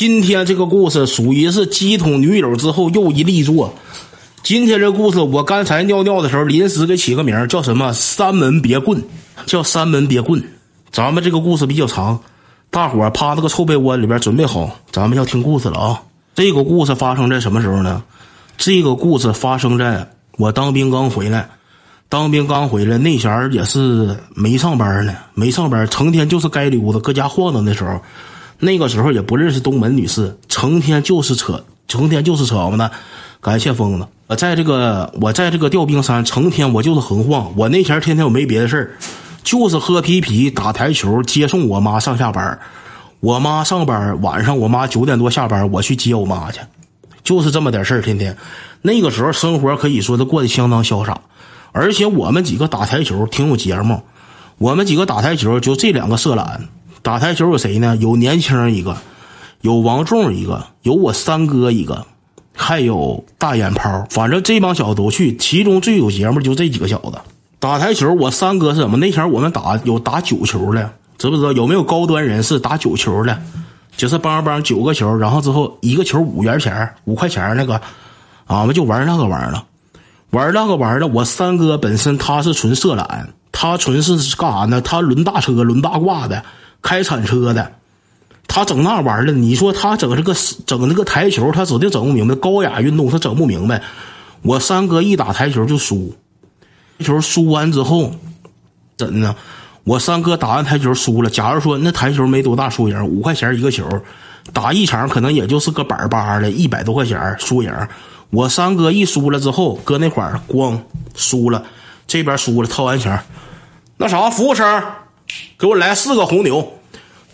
今天这个故事属于是鸡捅女友之后又一力作。今天这故事我刚才尿尿的时候临时给起个名叫什么“三门别棍”，叫“三门别棍”。咱们这个故事比较长，大伙趴那个臭被窝里边准备好，咱们要听故事了啊！这个故事发生在什么时候呢？这个故事发生在我当兵刚回来，当兵刚回来那前儿也是没上班呢，没上班，成天就是该溜达，搁家晃荡的时候。那个时候也不认识东门女士，成天就是扯，成天就是扯我呢。感谢疯子，我在这个我在这个调兵山，成天我就是横晃。我那前天天我没别的事，就是喝啤啤、打台球、接送我妈上下班。我妈上班，晚上我妈九点多下班，我去接我妈去，就是这么点事。天天那个时候生活可以说是过得相当潇洒，而且我们几个打台球挺有节目。我们几个打台球就这两个色懒。打台球有谁呢？有年轻一个，有王仲一个，有我三哥一个，还有大眼泡。反正这帮小子都去，其中最有节目就这几个小子。打台球，我三哥是什么？那前我们打有打九球的，知不知道？有没有高端人士打九球的？就是邦邦九个球，然后之后一个球五元钱，五块钱那个，俺们就玩那个玩了。玩那个玩意的，我三哥本身他是纯色懒，他纯是干啥呢？他轮大车，轮大挂的。开铲车的，他整那玩意儿你说他整这个整那个台球，他指定整不明白。高雅运动他整不明白。我三哥一打台球就输，球输完之后，怎的呢？我三哥打完台球输了。假如说那台球没多大输赢，五块钱一个球，打一场可能也就是个板八的，一百多块钱输赢。我三哥一输了之后，搁那块儿咣输了，这边输了掏完钱，那啥服务生。给我来四个红牛，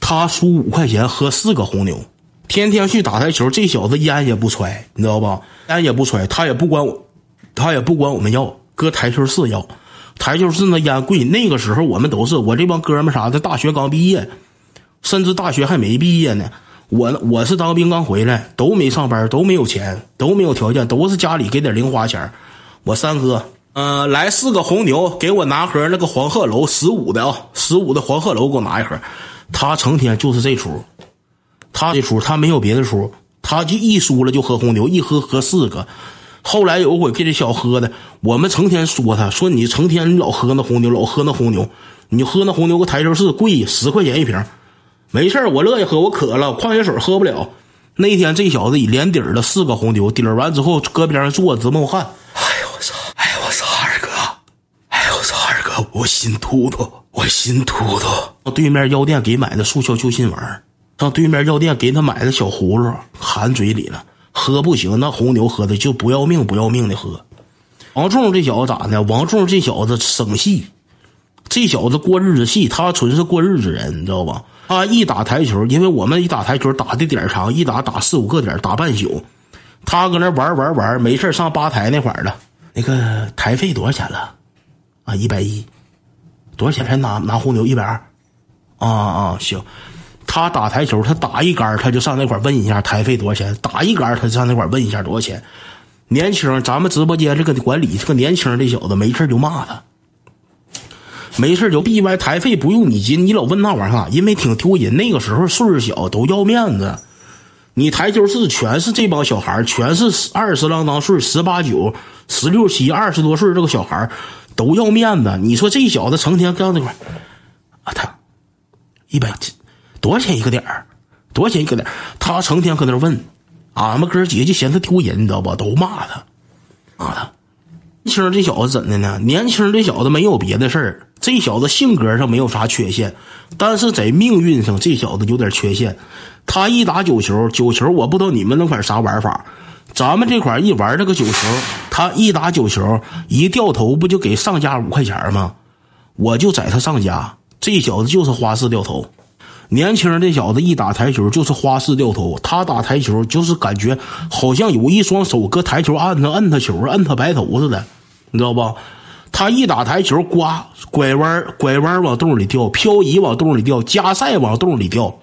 他输五块钱喝四个红牛，天天去打台球。这小子烟也不揣，你知道吧？烟也不揣，他也不管我，他也不管我们要，搁台球室要。台球室那烟贵，那个时候我们都是我这帮哥们啥的，大学刚毕业，甚至大学还没毕业呢。我我是当兵刚回来，都没上班，都没有钱，都没有条件，都是家里给点零花钱。我三哥。嗯，来四个红牛，给我拿盒那个黄鹤楼十五的啊，十五的黄鹤楼给我拿一盒。他成天就是这出，他这出他没有别的出，他就一输了就喝红牛，一喝喝四个。后来有回给这小喝的，我们成天说他，说你成天老喝那红牛，老喝那红牛，你喝那红牛个台球室贵十块钱一瓶，没事我乐意喝，我渴了，矿泉水喝不了。那天这小子以连底儿了四个红牛，底儿完之后搁边上坐直冒汗。哎呦我我操二哥，哎，我操二哥，我心突突，我心突突。上对面药店给买的速效救心丸，上对面药店给他买的小葫芦含嘴里了，喝不行。那红牛喝的就不要命不要命的喝。王仲这小子咋的？王仲这小子生细，这小子过日子细，他纯是过日子人，你知道吧？他一打台球，因为我们一打台球打的点长，一打打四五个点，打半宿。他搁那玩玩玩，没事上吧台那块儿了。那个台费多少钱了？啊，一百一，多少钱才拿拿红牛？一百二，啊啊，行。他打台球，他打一杆他就上那块问一下台费多少钱。打一杆他就上那块问一下多少钱。年轻，咱们直播间这个管理，这个年轻这小子没事就骂他，没事就闭歪台费不用你结，你老问那玩意儿，因为挺丢人。那个时候岁数小，都要面子。你台球室全是这帮小孩全是二十郎当岁，十八九、十六七、二十多岁这个小孩都要面子，你说这小子成天搁那块啊，他一百多少钱一个点儿？多少钱一个点儿？他成天搁那问，俺们哥几个就嫌他丢人，你知道吧？都骂他，骂他。年轻这小子怎的呢？年轻这小子没有别的事儿，这小子性格上没有啥缺陷，但是在命运上这小子有点缺陷。他一打九球，九球我不知道你们那块啥玩法。咱们这块一玩这个九球，他一打九球，一掉头不就给上家五块钱吗？我就宰他上家，这小子就是花式掉头。年轻这小子一打台球就是花式掉头，他打台球就是感觉好像有一双手搁台球按他摁他球，摁他白头似的，你知道不？他一打台球，刮拐弯拐弯往洞里掉，漂移往洞里掉，加塞往洞里掉，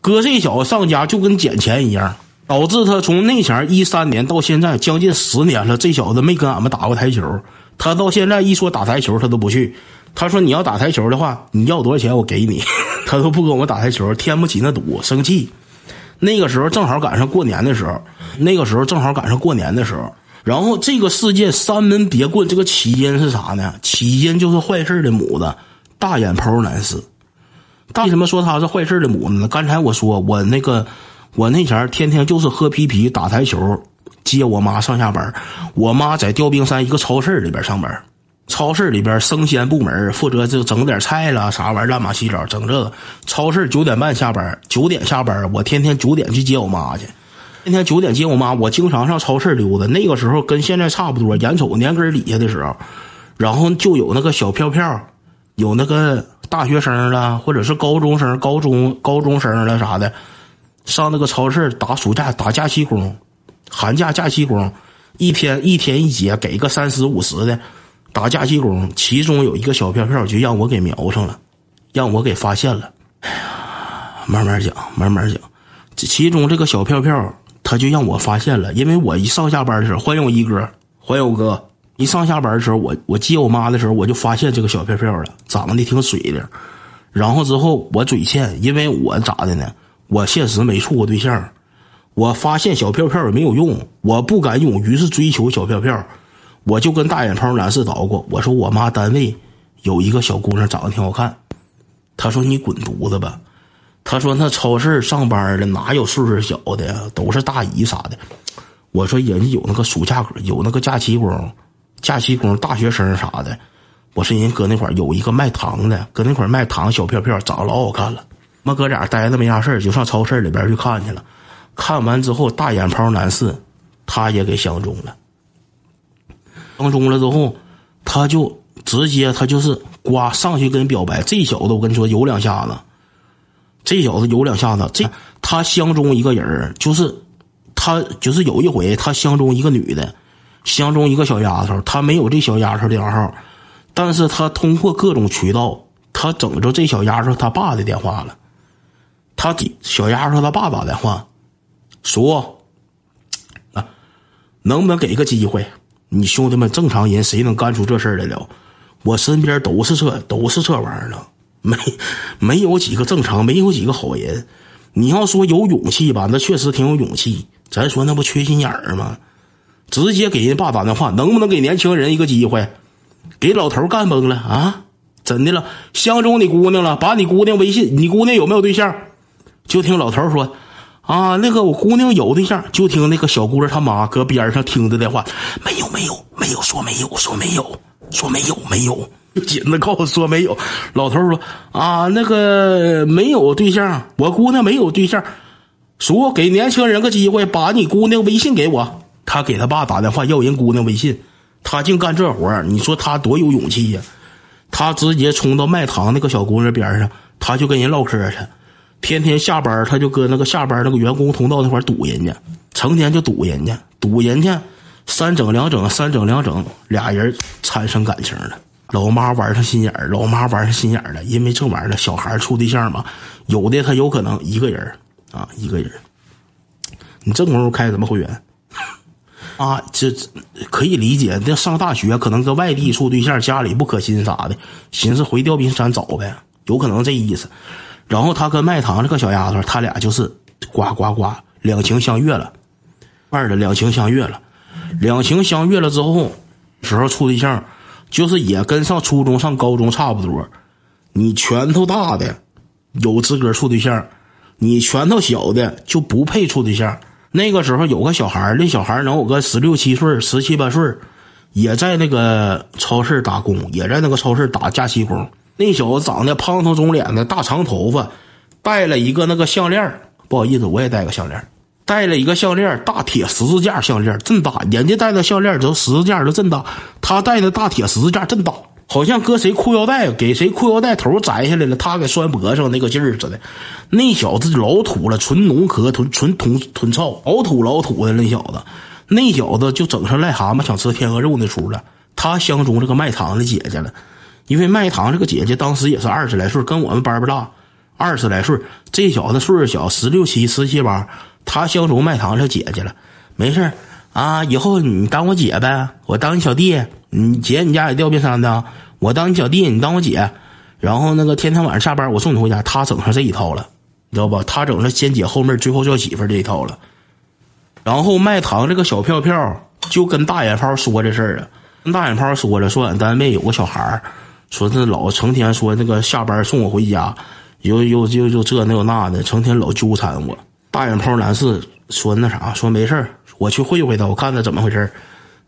搁这小子上家就跟捡钱一样。导致他从那前一三年到现在将近十年了，这小子没跟俺们打过台球。他到现在一说打台球，他都不去。他说：“你要打台球的话，你要多少钱我给你。”他都不跟我们打台球，添不起那赌，生气。那个时候正好赶上过年的时候，那个时候正好赶上过年的时候。然后这个事件三门别棍，这个起因是啥呢？起因就是坏事的母子大眼泡男士。为什么说他是坏事的母子呢？刚才我说我那个我那前天天就是喝啤啤打台球，接我妈上下班。我妈在吊冰山一个超市里边上班。超市里边生鲜部门负责就整点菜了，啥玩意儿乱码七糟整这个。超市九点半下班，九点下班，我天天九点去接我妈去。天天九点接我妈，我经常上超市溜达。那个时候跟现在差不多，眼瞅年根底下的时候，然后就有那个小票票，有那个大学生了，或者是高中生、高中高中生了啥的，上那个超市打暑假打假期工，寒假假期工，一天一天一节给个三十五十的。打假期工，其中有一个小票票就让我给瞄上了，让我给发现了。哎呀，慢慢讲，慢慢讲。这其中这个小票票，他就让我发现了，因为我一上下班的时候，欢迎我一哥，欢迎我哥。一上下班的时候，我我接我妈的时候，我就发现这个小票票了，长得挺水灵。然后之后我嘴欠，因为我咋的呢？我现实没处过对象，我发现小票票也没有用，我不敢勇于是追求小票票。我就跟大眼泡男士捣鼓，我说我妈单位有一个小姑娘长得挺好看，他说你滚犊子吧，他说那超市上班的哪有岁数小的呀，都是大姨啥的。我说人家有那个暑假有那个假期工，假期工大学生啥的。我说人搁那块有一个卖糖的，搁那块卖糖小票票，长得老好看了。妈哥俩待着没啥事就上超市里边去看去了。看完之后，大眼泡男士他也给相中了。相中了之后，他就直接他就是呱上去跟人表白。这小子我跟你说有两下子，这小子有两下子。这他相中一个人就是他就是有一回他相中一个女的，相中一个小丫头。他没有这小丫头电话号，但是他通过各种渠道，他整着这小丫头他爸的电话了。他给小丫头他爸打电话，说啊，能不能给个机会？你兄弟们正常人谁能干出这事儿来了？我身边都是这都是这玩意儿了，没没有几个正常，没有几个好人。你要说有勇气吧，那确实挺有勇气。咱说那不缺心眼儿吗？直接给人爸打电话，能不能给年轻人一个机会？给老头干崩了啊！真的了，相中你姑娘了，把你姑娘微信，你姑娘有没有对象？就听老头说。啊，那个我姑娘有对象，就听那个小姑娘他妈搁边上听着的话，没有没有没有说没有说没有说没有没有，紧着告诉说没有。老头说啊，那个没有对象，我姑娘没有对象，说给年轻人个机会，把你姑娘微信给我。他给他爸打电话要人姑娘微信，他净干这活你说他多有勇气呀？他直接冲到卖糖那个小姑娘边上，他就跟人唠嗑去。天天下班，他就搁那个下班那个员工通道那块堵人家，成天就堵人家，堵人家，三整两整，三整两整，俩人产生感情了。老妈玩上心眼儿，老妈玩上心眼儿了，因为这玩意儿，小孩处对象嘛，有的他有可能一个人啊，一个人。你这功夫开什么会员？啊，这可以理解。那上大学可能搁外地处对象，家里不可心啥的，寻思回吊冰山找呗，有可能这意思。然后他跟卖糖这个小丫头，他俩就是呱呱呱两情相悦了，二的两情相悦了，两情相悦了之后，时候处对象，就是也跟上初中上高中差不多。你拳头大的有资格处对象，你拳头小的就不配处对象。那个时候有个小孩那小孩能有个十六七岁、十七八岁，也在那个超市打工，也在那个超市打假期工。那小子长得胖头肿脸的，大长头发，戴了一个那个项链不好意思，我也戴个项链戴了一个项链大铁十字架项链真大。人家戴的项链都十字架都真大，他戴的大铁十字架真大，好像搁谁裤腰带给谁裤腰带头摘下来了，他给拴脖上那个劲儿似的。那小子老土了，纯农科，纯纯土纯糙，老土老土的那小子。那小子就整上癞蛤蟆想吃天鹅肉那出了。他相中这个卖糖的姐姐了。因为卖糖这个姐姐当时也是二十来岁，跟我们班不大，二十来岁。这小子岁数小，十六七、十七八。他相中卖糖这姐姐了，没事啊，以后你当我姐呗，我当你小弟。你姐，你家也吊冰山的，我当你小弟，你当我姐。然后那个天天晚上下班，我送你回家。他整上这一套了，你知道吧？他整上先姐后妹，最后叫媳妇这一套了。然后卖糖这个小票票就跟大眼泡说这事儿啊，跟大眼泡说了，说俺单位有个小孩，说这老成天说那个下班送我回家，又又又又这那又那的，成天老纠缠我。大眼泡男士说那啥，说没事儿，我去会会他，我看他怎么回事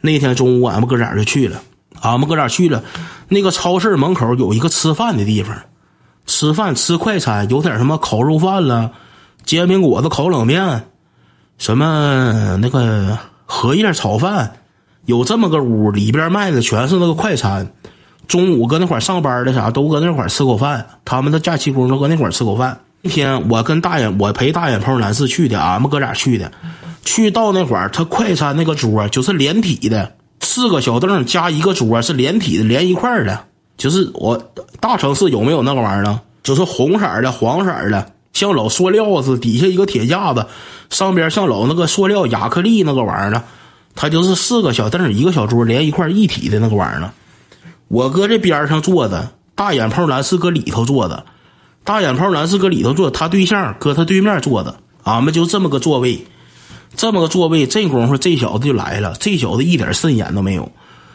那天中午俺们哥俩就去了，俺们哥俩去了，那个超市门口有一个吃饭的地方。吃饭吃快餐，有点什么烤肉饭了，煎饼果子、烤冷面，什么那个荷叶炒饭，有这么个屋，里边卖的全是那个快餐。中午搁那块上班的啥，都搁那块吃口饭。他们的假期工都搁那块吃口饭。天我跟大眼，我陪大眼泡男士去的，俺们哥俩去的。去到那会儿，他快餐那个桌就是连体的，四个小凳加一个桌是连体的，连一块的。就是我大城市有没有那个玩意儿呢？就是红色的、黄色的，像老塑料似的，底下一个铁架子，上边像老那个塑料亚克力那个玩意儿呢。它就是四个小凳一个小桌连一块一体的那个玩意儿呢。我搁这边上坐着，大眼泡男士搁里头坐着，大眼泡男是搁里头坐，他对象搁他对面坐着，俺们就这么个座位，这么个座位。这功夫这小子就来了，这小子一点慎眼都没有。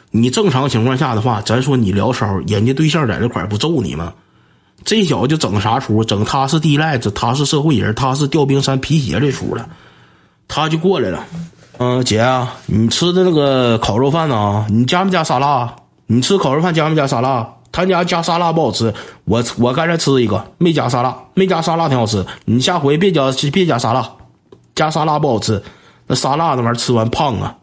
你正常情况下的话，咱说你聊骚，人家对象在这块不揍你吗？这小子就整啥出？整他是地赖子，他是社会人，他是吊冰山皮鞋这出了。他就过来了，嗯，姐啊，你吃的那个烤肉饭呢？你加没加沙拉？你吃烤肉饭加没加沙拉？他家加沙拉不好吃，我我刚才吃一个没加沙拉，没加沙拉挺好吃。你下回别加别加沙拉，加沙拉不好吃。那沙拉那玩意儿吃完胖啊。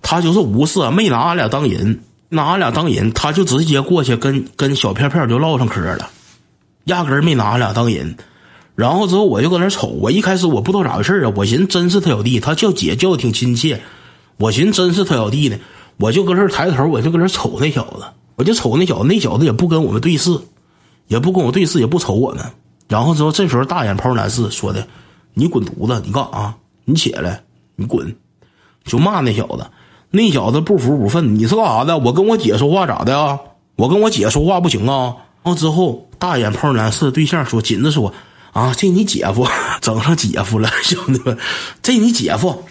他就是无视，没拿俺俩当人，拿俺俩当人，他就直接过去跟跟小片片就唠上嗑了，压根儿没拿俺俩当人。然后之后我就搁那瞅，我一开始我不知道咋回事啊，我寻思真是他小弟，他叫姐叫的挺亲切，我寻思真是他小弟呢，我就搁这抬头，我就搁这瞅那小子，我就瞅那小子，那小子也不跟我们对视，也不跟我对视，也不瞅我们。然后之后这时候大眼泡男士说的：“你滚犊子，你干啥？你起来，你滚！”就骂那小子。那小子不服不忿，你是干啥的？我跟我姐说话咋的啊？我跟我姐说话不行啊？然后之后，大眼泡男士对象说：“紧着说啊，这你姐夫 整上姐夫了，兄弟们，这你姐夫。”